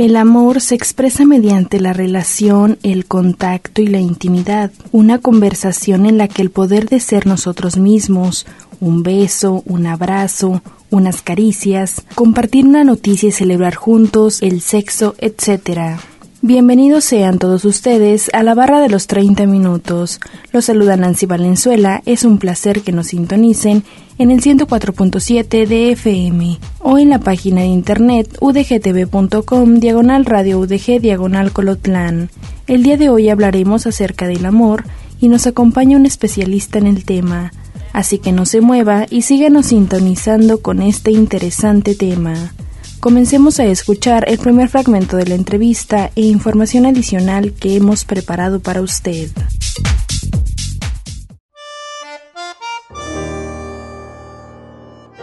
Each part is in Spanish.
El amor se expresa mediante la relación, el contacto y la intimidad, una conversación en la que el poder de ser nosotros mismos, un beso, un abrazo, unas caricias, compartir una noticia y celebrar juntos el sexo, etc. Bienvenidos sean todos ustedes a la barra de los 30 minutos. Los saluda Nancy Valenzuela, es un placer que nos sintonicen en el 104.7 de FM o en la página de internet udgtv.com diagonal radio udg diagonal colotlán. El día de hoy hablaremos acerca del amor y nos acompaña un especialista en el tema, así que no se mueva y síganos sintonizando con este interesante tema. Comencemos a escuchar el primer fragmento de la entrevista e información adicional que hemos preparado para usted.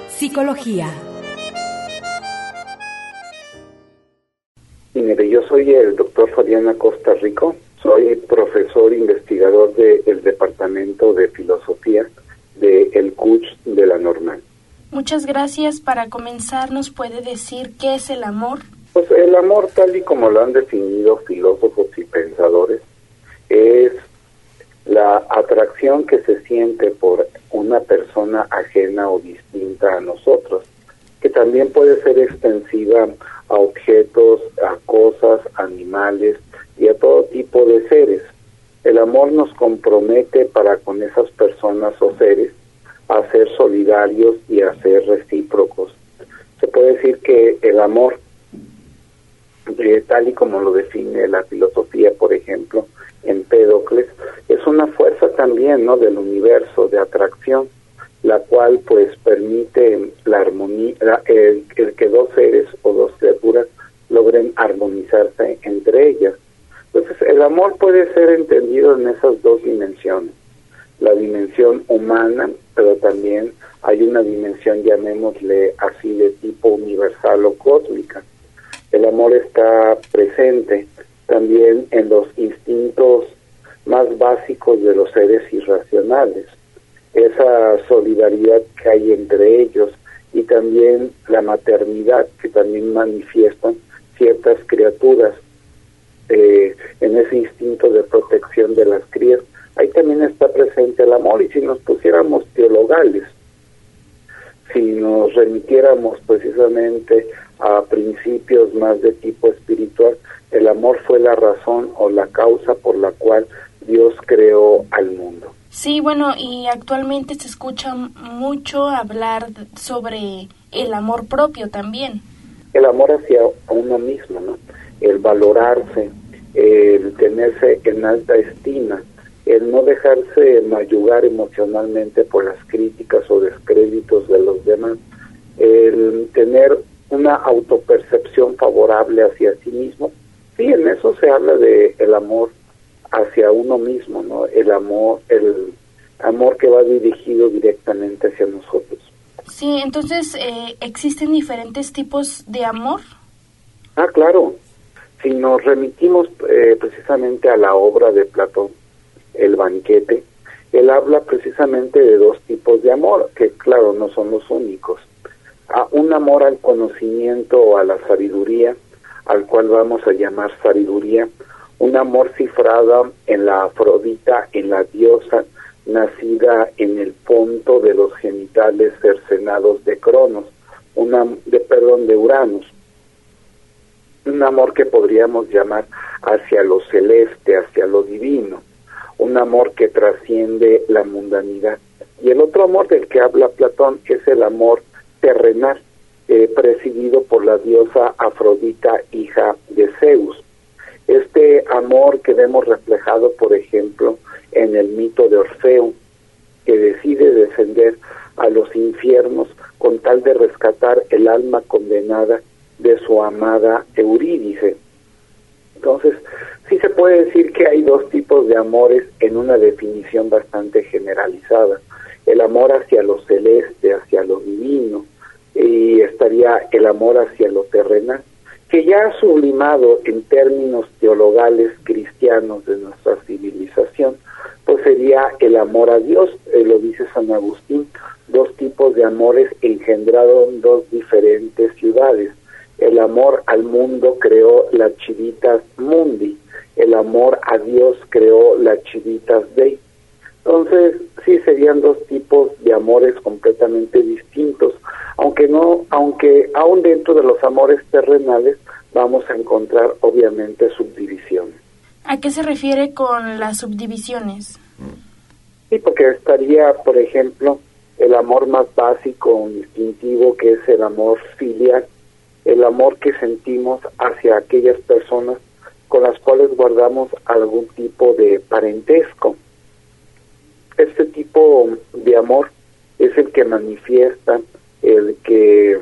Psicología. Yo soy el doctor Fabiana Costa Rico, soy profesor investigador del Departamento de Filosofía de el CUCH de la Normal. Muchas gracias. Para comenzar, ¿nos puede decir qué es el amor? Pues el amor, tal y como lo han definido filósofos y pensadores, es la atracción que se siente por una persona ajena o distinta a nosotros, que también puede ser extensiva a objetos, a cosas, animales y a todo tipo de seres. El amor nos compromete para con esas personas o seres a ser solidarios y a ser recíprocos. Se puede decir que el amor, eh, tal y como lo define la filosofía, por ejemplo, en Pédocles, es una fuerza también ¿no? del universo de atracción, la pues permite la armonía, el, el que dos seres o dos criaturas logren armonizarse entre ellas. Entonces el amor puede ser entendido en esas dos dimensiones la dimensión humana, pero también hay una dimensión, llamémosle así, de tipo universal o cósmica. El amor está presente también en los instintos más básicos de los seres irracionales, esa solidaridad que hay entre ellos y también la maternidad que también manifiestan ciertas criaturas eh, en ese instinto de protección de las crías, ahí también está presente el amor y si nos pusiéramos teologales, si nos remitiéramos precisamente a principios más de tipo espiritual, el amor fue la razón o la causa por la cual Dios creó al mundo. Sí, bueno, y actualmente se escucha mucho hablar sobre el amor propio también. el amor hacia uno mismo, ¿no? El valorarse, el tenerse en alta estima, el no dejarse mayugar emocionalmente por las críticas o descréditos de los demás, el tener una autopercepción favorable hacia sí mismo. Sí, en eso se habla de el amor hacia uno mismo, ¿no? El amor, el amor que va dirigido directamente hacia nosotros. Sí, entonces eh, existen diferentes tipos de amor. Ah, claro. Si nos remitimos eh, precisamente a la obra de Platón, El banquete, él habla precisamente de dos tipos de amor, que claro, no son los únicos. A un amor al conocimiento o a la sabiduría, al cual vamos a llamar sabiduría, un amor cifrado en la Afrodita, en la diosa, nacida en el punto de los genitales cercenados de Cronos, una, de, perdón, de Uranus un amor que podríamos llamar hacia lo celeste, hacia lo divino, un amor que trasciende la mundanidad. Y el otro amor del que habla Platón es el amor terrenal, eh, presidido por la diosa Afrodita, hija de Zeus. Este amor que vemos reflejado, por ejemplo, en el mito de Orfeo, que decide descender a los infiernos con tal de rescatar el alma condenada de su amada Eurídice. Entonces, sí se puede decir que hay dos tipos de amores en una definición bastante generalizada. El amor hacia lo celeste, hacia lo divino, y estaría el amor hacia lo terrenal, que ya ha sublimado en términos teologales cristianos de nuestra civilización, pues sería el amor a Dios, eh, lo dice San Agustín, dos tipos de amores engendraron dos diferentes ciudades. El amor al mundo creó las chivitas mundi, el amor a Dios creó las chivitas dei. Entonces, sí serían dos tipos de amores completamente distintos, aunque no, aunque aún dentro de los amores terrenales vamos a encontrar obviamente subdivisiones. ¿A qué se refiere con las subdivisiones? Sí, porque estaría, por ejemplo, el amor más básico, instintivo, que es el amor filial, el amor que sentimos hacia aquellas personas con las cuales guardamos algún tipo de parentesco. Este tipo de amor es el que manifiesta, el que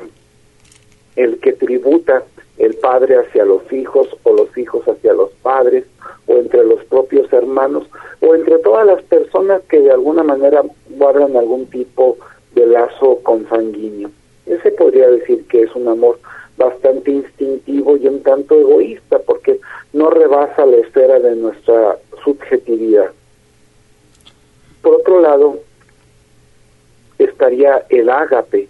el que tributa el padre hacia los hijos o los hijos hacia los padres o entre los propios hermanos o entre todas las personas que de alguna manera guardan algún tipo de lazo consanguíneo. Ese podría decir que es un amor bastante instintivo y un tanto egoísta porque no rebasa la esfera de nuestra subjetividad. Por otro lado, estaría el ágape,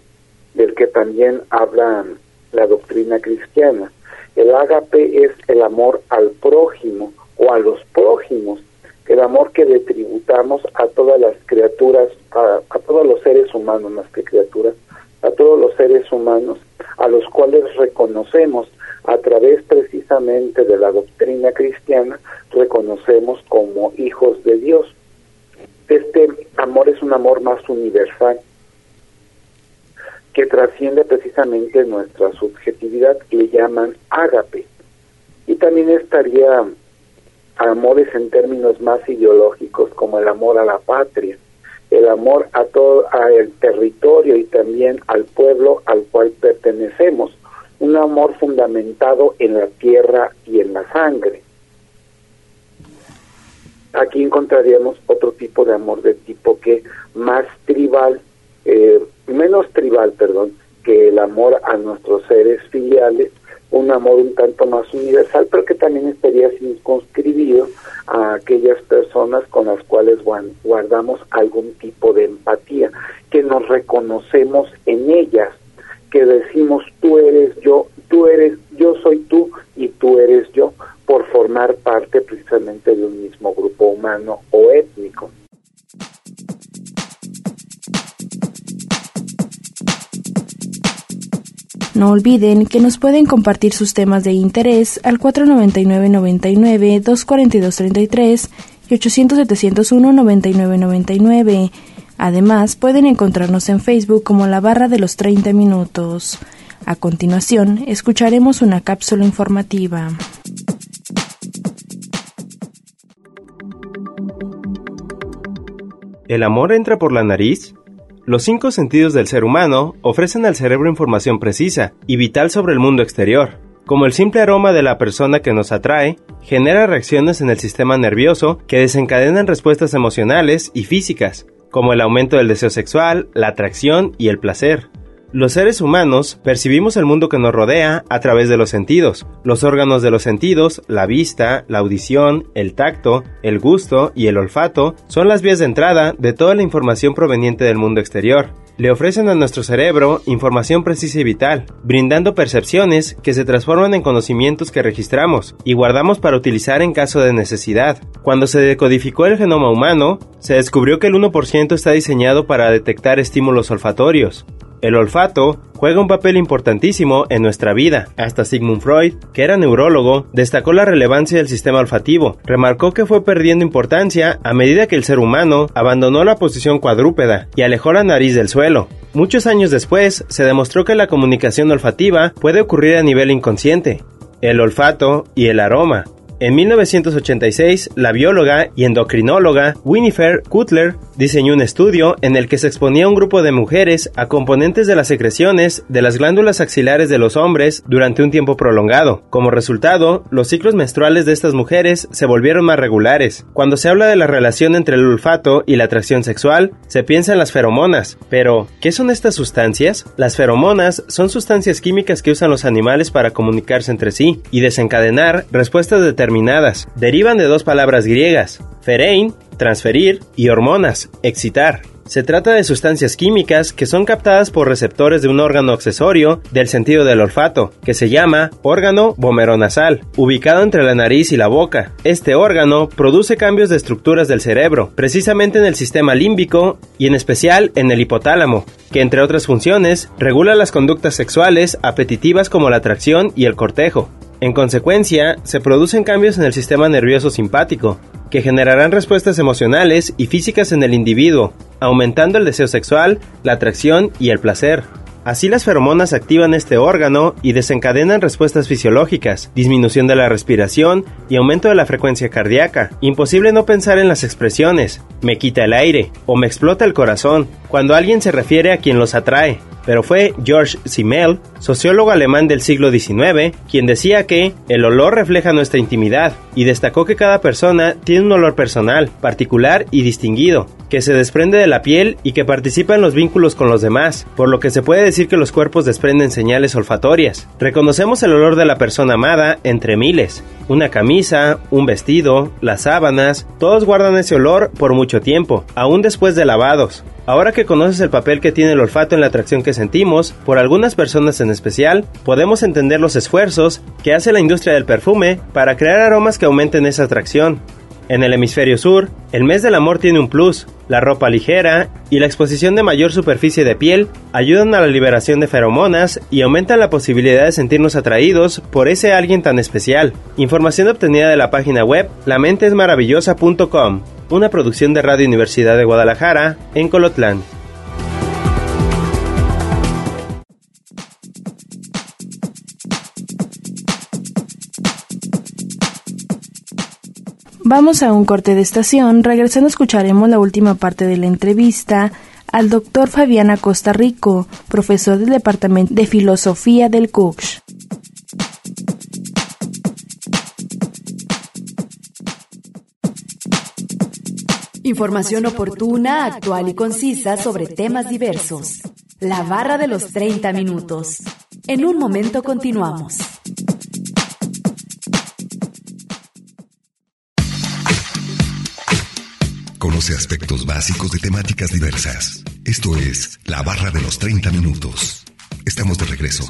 del que también habla la doctrina cristiana. El ágape es el amor al prójimo o a los prójimos, el amor que le tributamos a todas las criaturas, a, a todos los seres humanos más que criaturas, a todos los seres humanos, a los cuales reconocemos a través precisamente de la doctrina cristiana, reconocemos como hijos de Dios. Este amor es un amor más universal, que trasciende precisamente nuestra subjetividad, que le llaman ágape. Y también estaría amores en términos más ideológicos, como el amor a la patria, el amor a todo al territorio y también al pueblo al cual pertenecemos, un amor fundamentado en la tierra y en la sangre. Aquí encontraríamos otro tipo de amor de tipo que más tribal, eh, menos tribal, perdón, que el amor a nuestros seres filiales, un amor un tanto más universal, pero que también estaría circunscribido a aquellas personas con las cuales guardamos algún tipo de empatía, que nos reconocemos en ellas, que decimos tú eres yo, tú eres, yo soy tú y tú eres yo, por formar parte precisamente de un mismo grupo humano o étnico. No olviden que nos pueden compartir sus temas de interés al 499-99, 242-33 y 800-701-9999. Además, pueden encontrarnos en Facebook como la barra de los 30 minutos. A continuación, escucharemos una cápsula informativa. ¿El amor entra por la nariz? Los cinco sentidos del ser humano ofrecen al cerebro información precisa y vital sobre el mundo exterior. Como el simple aroma de la persona que nos atrae, genera reacciones en el sistema nervioso que desencadenan respuestas emocionales y físicas, como el aumento del deseo sexual, la atracción y el placer. Los seres humanos percibimos el mundo que nos rodea a través de los sentidos. Los órganos de los sentidos, la vista, la audición, el tacto, el gusto y el olfato son las vías de entrada de toda la información proveniente del mundo exterior. Le ofrecen a nuestro cerebro información precisa y vital, brindando percepciones que se transforman en conocimientos que registramos y guardamos para utilizar en caso de necesidad. Cuando se decodificó el genoma humano, se descubrió que el 1% está diseñado para detectar estímulos olfatorios. El olfato juega un papel importantísimo en nuestra vida. Hasta Sigmund Freud, que era neurólogo, destacó la relevancia del sistema olfativo. Remarcó que fue perdiendo importancia a medida que el ser humano abandonó la posición cuadrúpeda y alejó la nariz del suelo. Muchos años después, se demostró que la comunicación olfativa puede ocurrir a nivel inconsciente. El olfato y el aroma En 1986, la bióloga y endocrinóloga Winifred Kutler diseñó un estudio en el que se exponía a un grupo de mujeres a componentes de las secreciones de las glándulas axilares de los hombres durante un tiempo prolongado. Como resultado, los ciclos menstruales de estas mujeres se volvieron más regulares. Cuando se habla de la relación entre el olfato y la atracción sexual, se piensa en las feromonas. Pero, ¿qué son estas sustancias? Las feromonas son sustancias químicas que usan los animales para comunicarse entre sí y desencadenar respuestas determinadas. Derivan de dos palabras griegas, ferein, transferir, y hormonas, excitar. Se trata de sustancias químicas que son captadas por receptores de un órgano accesorio del sentido del olfato, que se llama órgano vomeronasal, ubicado entre la nariz y la boca. Este órgano produce cambios de estructuras del cerebro, precisamente en el sistema límbico y en especial en el hipotálamo, que entre otras funciones regula las conductas sexuales apetitivas como la atracción y el cortejo. En consecuencia, se producen cambios en el sistema nervioso simpático, que generarán respuestas emocionales y físicas en el individuo, aumentando el deseo sexual, la atracción y el placer. Así las feromonas activan este órgano y desencadenan respuestas fisiológicas, disminución de la respiración y aumento de la frecuencia cardíaca. Imposible no pensar en las expresiones, me quita el aire o me explota el corazón, cuando alguien se refiere a quien los atrae pero fue George Simmel, sociólogo alemán del siglo XIX, quien decía que el olor refleja nuestra intimidad y destacó que cada persona tiene un olor personal, particular y distinguido, que se desprende de la piel y que participa en los vínculos con los demás, por lo que se puede decir que los cuerpos desprenden señales olfatorias. Reconocemos el olor de la persona amada entre miles. Una camisa, un vestido, las sábanas, todos guardan ese olor por mucho tiempo, aún después de lavados. Ahora que conoces el papel que tiene el olfato en la atracción que sentimos, por algunas personas en especial, podemos entender los esfuerzos que hace la industria del perfume para crear aromas que aumenten esa atracción. En el hemisferio sur, el mes del amor tiene un plus. La ropa ligera y la exposición de mayor superficie de piel ayudan a la liberación de feromonas y aumentan la posibilidad de sentirnos atraídos por ese alguien tan especial. Información obtenida de la página web lamentesmaravillosa.com, una producción de Radio Universidad de Guadalajara en Colotlán. Vamos a un corte de estación. Regresando escucharemos la última parte de la entrevista al doctor Fabián Acosta Rico, profesor del Departamento de Filosofía del CUCH. Información oportuna, actual y concisa sobre temas diversos. La barra de los 30 minutos. En un momento continuamos. Conoce aspectos básicos de temáticas diversas. Esto es La Barra de los 30 Minutos. Estamos de regreso.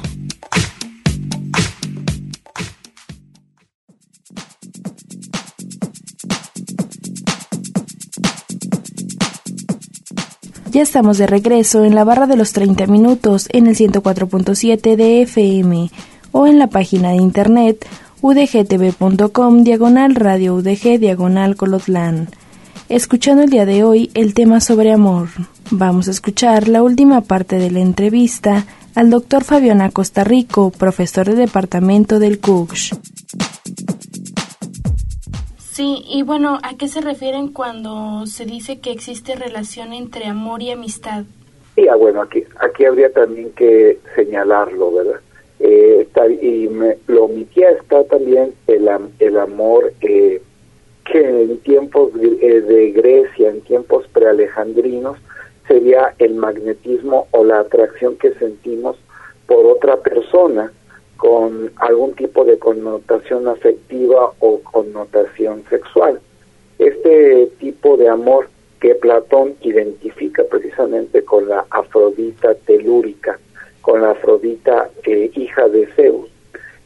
Ya estamos de regreso en la barra de los 30 minutos en el 104.7 de FM o en la página de internet udgtv.com diagonal radio udg diagonal colotlán escuchando el día de hoy el tema sobre amor. Vamos a escuchar la última parte de la entrevista al doctor Fabián Acosta Rico, profesor de departamento del CUCH. Sí, y bueno, ¿a qué se refieren cuando se dice que existe relación entre amor y amistad? Sí, ah, bueno, aquí, aquí habría también que señalarlo, ¿verdad? Eh, está, y me, lo omitía está también el, el amor eh, que en tiempos eh, de Grecia, en tiempos prealejandrinos, sería el magnetismo o la atracción que sentimos por otra persona con algún tipo de connotación afectiva o connotación sexual. Este tipo de amor que Platón identifica precisamente con la Afrodita telúrica, con la Afrodita eh, hija de Zeus,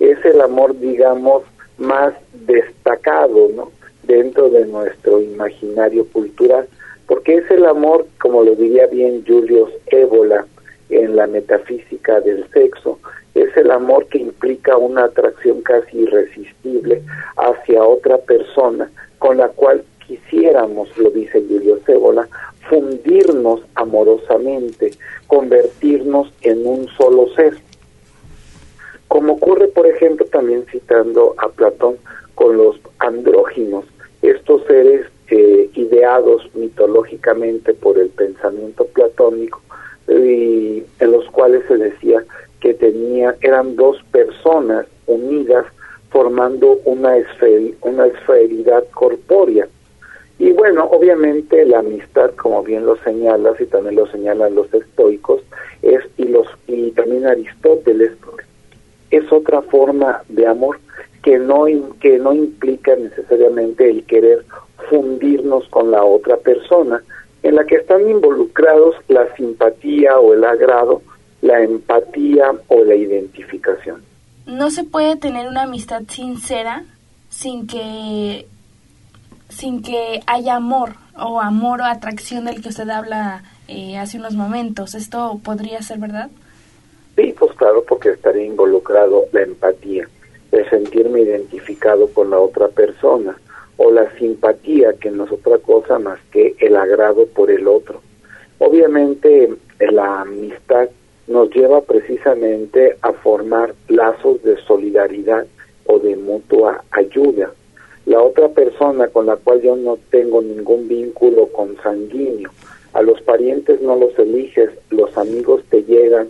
es el amor, digamos, más destacado, ¿no? Dentro de nuestro imaginario cultural, porque es el amor, como lo diría bien Julius Ébola en la metafísica del sexo, es el amor que implica una atracción casi irresistible hacia otra persona con la cual quisiéramos, lo dice Julius Ébola, fundirnos amorosamente, convertirnos en un solo ser. Como ocurre, por ejemplo, también citando a Platón, con los andróginos, estos seres eh, ideados mitológicamente por el pensamiento platónico y en los cuales se decía que tenía eran dos personas unidas formando una, esfer, una esferidad corpórea. Y bueno, obviamente la amistad, como bien lo señalas y también lo señalan los estoicos, es y los y también Aristóteles es otra forma de amor que no que no implica necesariamente el querer fundirnos con la otra persona, en la que están involucrados la simpatía o el agrado, la empatía o la identificación no se puede tener una amistad sincera sin que sin que haya amor o amor o atracción del que usted habla eh, hace unos momentos. ¿Esto podría ser verdad? Sí, pues claro, porque estaría involucrado la empatía, el sentirme identificado con la otra persona o la simpatía, que no es otra cosa más que el agrado por el otro. Obviamente la amistad nos lleva precisamente a formar lazos de solidaridad o de mutua ayuda. La otra persona con la cual yo no tengo ningún vínculo consanguíneo, a los parientes no los eliges, los amigos te llegan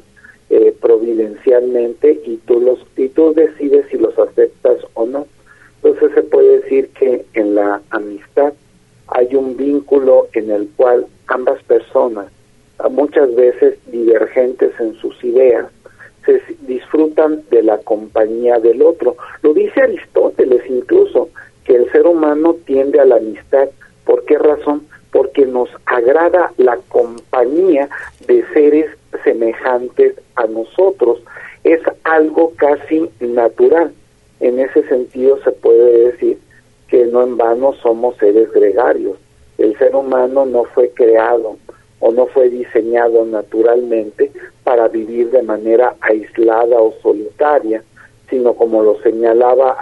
eh, providencialmente y tú los y tú decides si los aceptas o no. Entonces se puede decir que en la amistad hay un vínculo en el cual ambas personas muchas veces divergentes en sus ideas, se disfrutan de la compañía del otro. Lo dice Aristóteles incluso, que el ser humano tiende a la amistad. ¿Por qué razón? Porque nos agrada la compañía de seres semejantes a nosotros. Es algo casi natural. En ese sentido se puede decir que no en vano somos seres gregarios. El ser humano no fue creado o no fue diseñado naturalmente para vivir de manera aislada o solitaria, sino como lo señalaba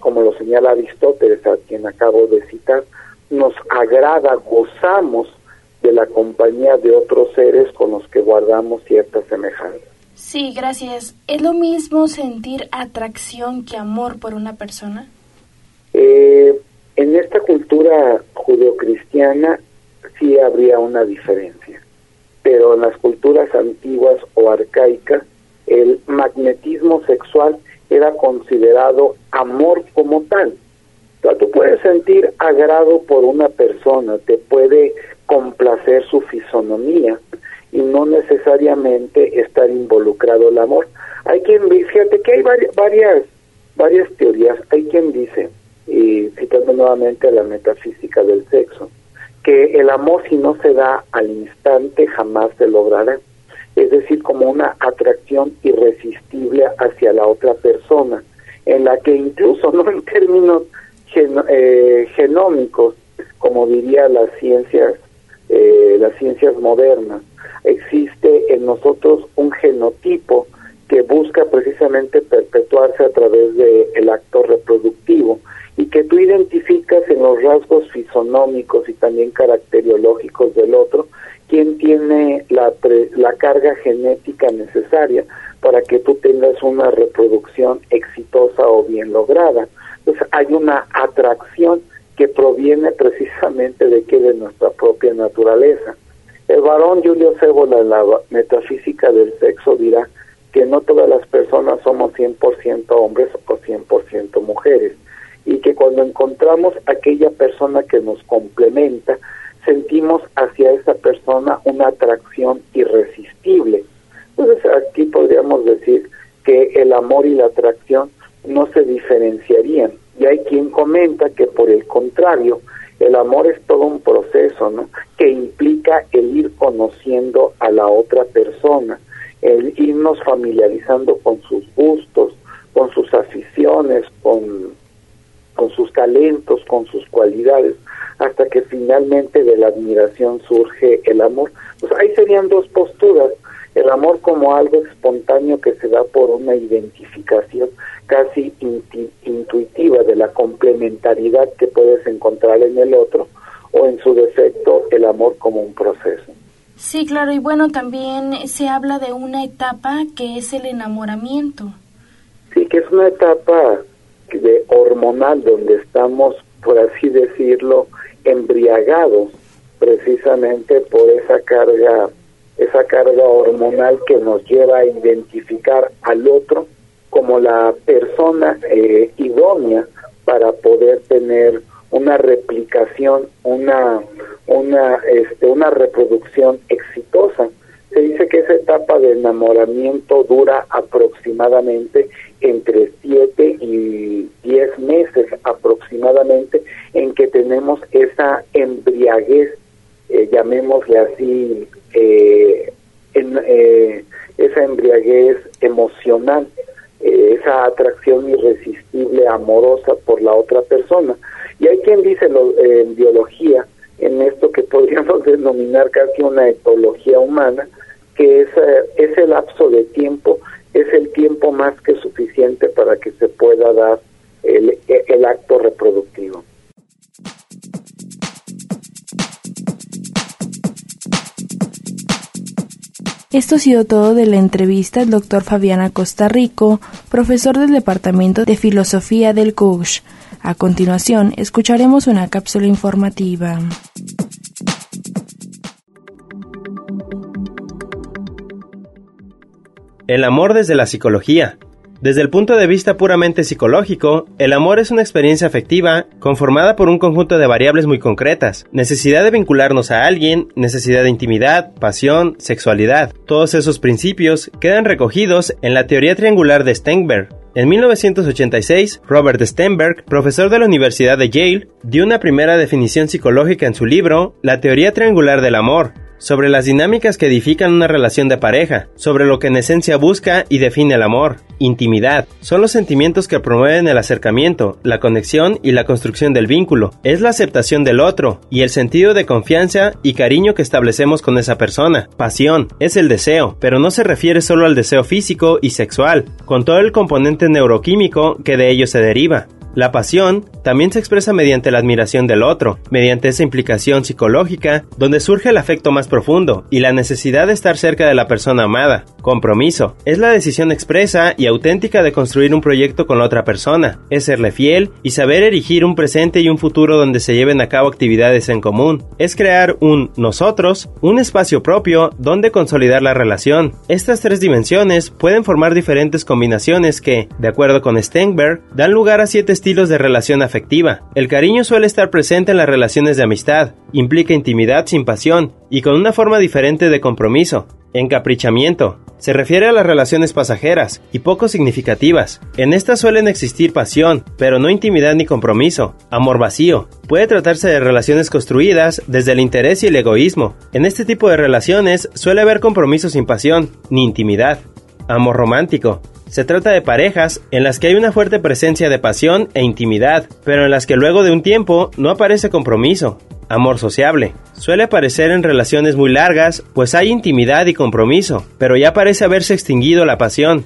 como lo señala Aristóteles, a quien acabo de citar, nos agrada, gozamos de la compañía de otros seres con los que guardamos cierta semejanza. Sí, gracias. ¿Es lo mismo sentir atracción que amor por una persona? Eh, en esta cultura judeocristiana sí habría una diferencia. Pero en las culturas antiguas o arcaicas, el magnetismo sexual era considerado amor como tal. O tú puedes sentir agrado por una persona, te puede complacer su fisonomía y no necesariamente estar involucrado el amor. Hay quien dice, fíjate que hay varias, varias, teorías, hay quien dice, y citando nuevamente la metafísica del sexo, que el amor si no se da al instante jamás se logrará. Es decir, como una atracción irresistible hacia la otra persona, en la que incluso no en términos eh, genómicos, como diría las ciencias, eh, las ciencias modernas, existe en nosotros un genotipo que busca precisamente perpetuarse a través del el acto reproductivo y que tú identificas en los rasgos fisonómicos y también caracteriológicos del otro quién tiene la, la carga genética necesaria para que tú tengas una reproducción exitosa o bien lograda. Entonces hay una atracción que proviene precisamente de que de nuestra propia naturaleza. El varón Julio Cébola en la metafísica del sexo dirá que no todas las personas somos 100% hombres o 100% mujeres y que cuando encontramos aquella persona que nos complementa, sentimos hacia esa persona una atracción irresistible. Entonces aquí podríamos decir que el amor y la atracción no se diferenciarían. Y hay quien comenta que por el contrario, el amor es todo un proceso, ¿no? Que implica el ir conociendo a la otra persona, el irnos familiarizando con sus gustos, con sus aficiones, con con sus talentos, con sus cualidades, hasta que finalmente de la admiración surge el amor. Pues ahí serían dos posturas, el amor como algo espontáneo que se da por una identificación casi intuitiva de la complementariedad que puedes encontrar en el otro, o en su defecto el amor como un proceso. Sí, claro, y bueno, también se habla de una etapa que es el enamoramiento. Sí, que es una etapa de hormonal donde estamos, por así decirlo, embriagados precisamente por esa carga, esa carga hormonal que nos lleva a identificar al otro como la persona eh, idónea para poder tener una replicación, una, una, este, una reproducción exitosa. Se dice que esa etapa de enamoramiento dura aproximadamente entre 7 y 10 meses aproximadamente en que tenemos esa embriaguez, eh, llamémosle así, eh, en, eh, esa embriaguez emocional, esa atracción irresistible, amorosa por la otra persona. Y hay quien dice lo, en biología, en esto que podríamos denominar casi una etología humana, que ese lapso de tiempo es el tiempo más que suficiente para que se pueda dar el, el acto reproductivo. Esto ha sido todo de la entrevista al doctor Fabiana Costa Rico, profesor del Departamento de Filosofía del CUSH. A continuación, escucharemos una cápsula informativa. El amor desde la psicología. Desde el punto de vista puramente psicológico, el amor es una experiencia afectiva conformada por un conjunto de variables muy concretas, necesidad de vincularnos a alguien, necesidad de intimidad, pasión, sexualidad. Todos esos principios quedan recogidos en la teoría triangular de Steinberg. En 1986, Robert Stenberg, profesor de la Universidad de Yale, dio una primera definición psicológica en su libro La teoría triangular del amor, sobre las dinámicas que edifican una relación de pareja, sobre lo que en esencia busca y define el amor, intimidad. Son los sentimientos que promueven el acercamiento, la conexión y la construcción del vínculo. Es la aceptación del otro y el sentido de confianza y cariño que establecemos con esa persona. Pasión es el deseo, pero no se refiere solo al deseo físico y sexual, con todo el componente neuroquímico que de ello se deriva. La pasión también se expresa mediante la admiración del otro, mediante esa implicación psicológica, donde surge el afecto más profundo y la necesidad de estar cerca de la persona amada. Compromiso es la decisión expresa y auténtica de construir un proyecto con la otra persona, es serle fiel y saber erigir un presente y un futuro donde se lleven a cabo actividades en común. Es crear un nosotros, un espacio propio donde consolidar la relación. Estas tres dimensiones pueden formar diferentes combinaciones que, de acuerdo con Steinberg, dan lugar a siete estilos de relación afectiva. El cariño suele estar presente en las relaciones de amistad, implica intimidad sin pasión y con una forma diferente de compromiso. Encaprichamiento. Se refiere a las relaciones pasajeras y poco significativas. En estas suelen existir pasión, pero no intimidad ni compromiso. Amor vacío. Puede tratarse de relaciones construidas desde el interés y el egoísmo. En este tipo de relaciones suele haber compromiso sin pasión, ni intimidad. Amor romántico. Se trata de parejas en las que hay una fuerte presencia de pasión e intimidad, pero en las que luego de un tiempo no aparece compromiso. Amor sociable. Suele aparecer en relaciones muy largas, pues hay intimidad y compromiso, pero ya parece haberse extinguido la pasión.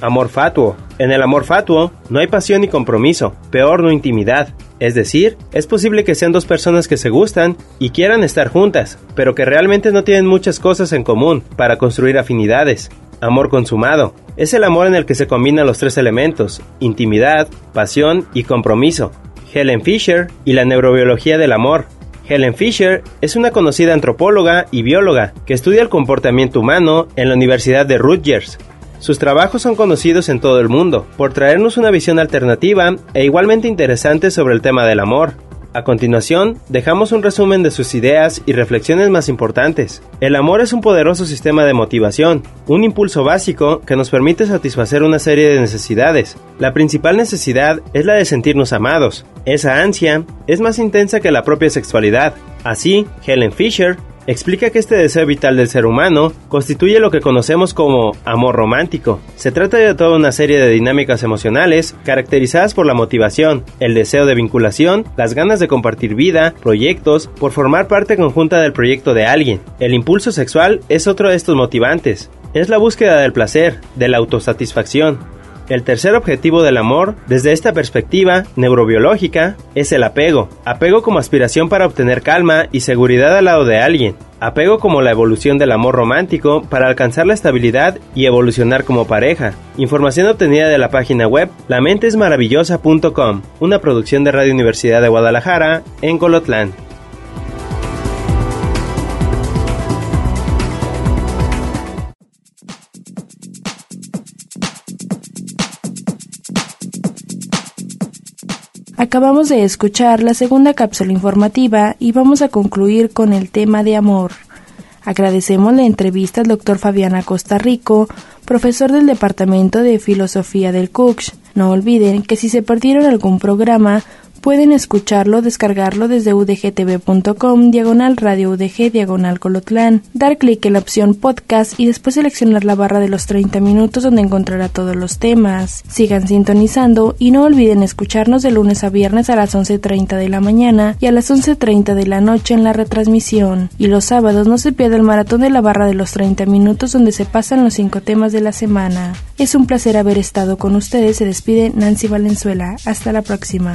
Amor fatuo. En el amor fatuo no hay pasión ni compromiso, peor no intimidad. Es decir, es posible que sean dos personas que se gustan y quieran estar juntas, pero que realmente no tienen muchas cosas en común para construir afinidades. Amor consumado. Es el amor en el que se combinan los tres elementos, intimidad, pasión y compromiso. Helen Fisher y la neurobiología del amor. Helen Fisher es una conocida antropóloga y bióloga que estudia el comportamiento humano en la Universidad de Rutgers. Sus trabajos son conocidos en todo el mundo por traernos una visión alternativa e igualmente interesante sobre el tema del amor, a continuación, dejamos un resumen de sus ideas y reflexiones más importantes. El amor es un poderoso sistema de motivación, un impulso básico que nos permite satisfacer una serie de necesidades. La principal necesidad es la de sentirnos amados. Esa ansia es más intensa que la propia sexualidad. Así, Helen Fisher explica que este deseo vital del ser humano constituye lo que conocemos como amor romántico. Se trata de toda una serie de dinámicas emocionales caracterizadas por la motivación, el deseo de vinculación, las ganas de compartir vida, proyectos, por formar parte conjunta del proyecto de alguien. El impulso sexual es otro de estos motivantes. Es la búsqueda del placer, de la autosatisfacción. El tercer objetivo del amor, desde esta perspectiva neurobiológica, es el apego. Apego como aspiración para obtener calma y seguridad al lado de alguien. Apego como la evolución del amor romántico para alcanzar la estabilidad y evolucionar como pareja. Información obtenida de la página web lamentesmaravillosa.com, una producción de Radio Universidad de Guadalajara en Colotlán. Acabamos de escuchar la segunda cápsula informativa y vamos a concluir con el tema de amor. Agradecemos la entrevista al doctor Fabián Acosta Rico, profesor del Departamento de Filosofía del CUCS. No olviden que si se perdieron algún programa, Pueden escucharlo, descargarlo desde udgtv.com, diagonal radio udg, diagonal colotlán, dar clic en la opción podcast y después seleccionar la barra de los 30 minutos donde encontrará todos los temas. Sigan sintonizando y no olviden escucharnos de lunes a viernes a las 11.30 de la mañana y a las 11.30 de la noche en la retransmisión. Y los sábados no se pierda el maratón de la barra de los 30 minutos donde se pasan los 5 temas de la semana. Es un placer haber estado con ustedes. Se despide Nancy Valenzuela. Hasta la próxima.